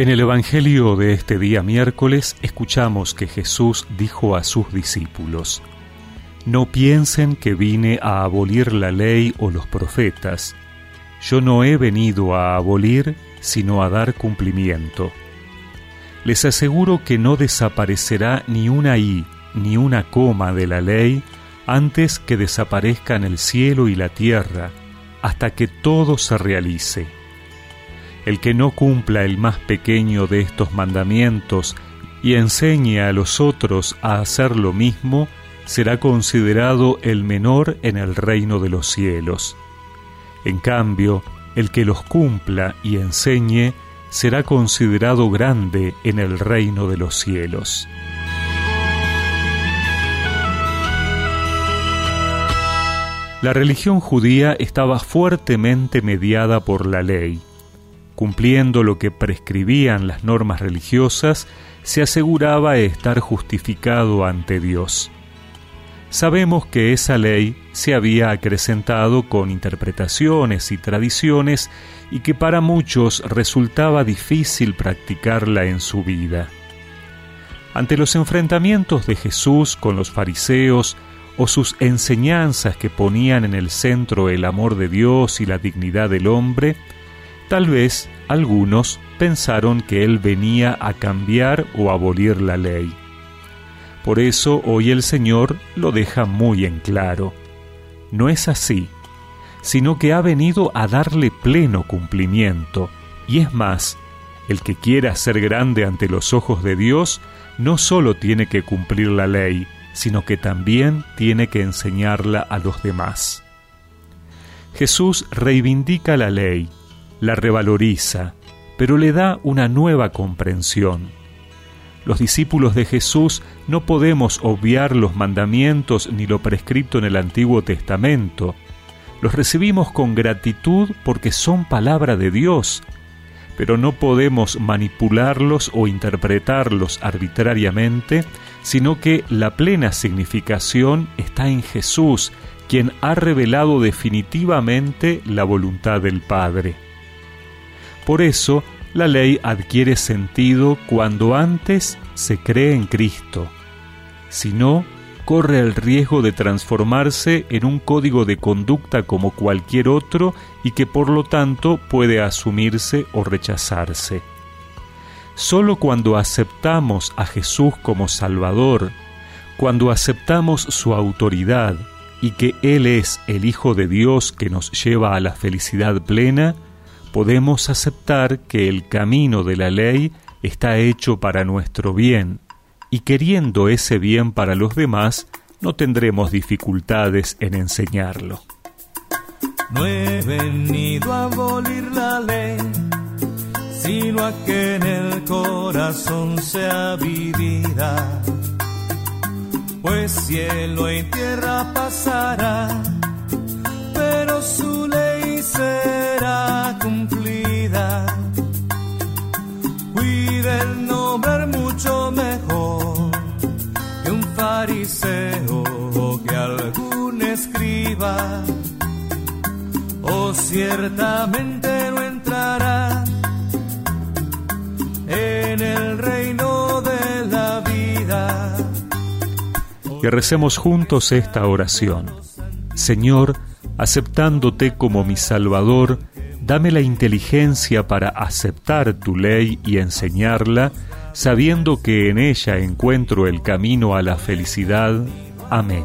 En el Evangelio de este día miércoles escuchamos que Jesús dijo a sus discípulos, No piensen que vine a abolir la ley o los profetas. Yo no he venido a abolir, sino a dar cumplimiento. Les aseguro que no desaparecerá ni una i ni una coma de la ley antes que desaparezcan el cielo y la tierra, hasta que todo se realice. El que no cumpla el más pequeño de estos mandamientos y enseñe a los otros a hacer lo mismo, será considerado el menor en el reino de los cielos. En cambio, el que los cumpla y enseñe será considerado grande en el reino de los cielos. La religión judía estaba fuertemente mediada por la ley cumpliendo lo que prescribían las normas religiosas, se aseguraba estar justificado ante Dios. Sabemos que esa ley se había acrecentado con interpretaciones y tradiciones y que para muchos resultaba difícil practicarla en su vida. Ante los enfrentamientos de Jesús con los fariseos o sus enseñanzas que ponían en el centro el amor de Dios y la dignidad del hombre, Tal vez algunos pensaron que él venía a cambiar o abolir la ley. Por eso hoy el Señor lo deja muy en claro. No es así, sino que ha venido a darle pleno cumplimiento, y es más, el que quiera ser grande ante los ojos de Dios no solo tiene que cumplir la ley, sino que también tiene que enseñarla a los demás. Jesús reivindica la ley, la revaloriza, pero le da una nueva comprensión. Los discípulos de Jesús no podemos obviar los mandamientos ni lo prescrito en el Antiguo Testamento. Los recibimos con gratitud porque son palabra de Dios, pero no podemos manipularlos o interpretarlos arbitrariamente, sino que la plena significación está en Jesús, quien ha revelado definitivamente la voluntad del Padre. Por eso, la ley adquiere sentido cuando antes se cree en Cristo. Si no, corre el riesgo de transformarse en un código de conducta como cualquier otro y que por lo tanto puede asumirse o rechazarse. Solo cuando aceptamos a Jesús como Salvador, cuando aceptamos su autoridad y que Él es el Hijo de Dios que nos lleva a la felicidad plena, podemos aceptar que el camino de la ley está hecho para nuestro bien, y queriendo ese bien para los demás, no tendremos dificultades en enseñarlo. No he venido a abolir la ley, sino a que en el corazón sea vivida. Pues cielo y tierra pasará, pero su ley será escriba, o ciertamente no entrará en el reino de la vida. Que recemos juntos esta oración. Señor, aceptándote como mi Salvador, dame la inteligencia para aceptar tu ley y enseñarla, sabiendo que en ella encuentro el camino a la felicidad. Amén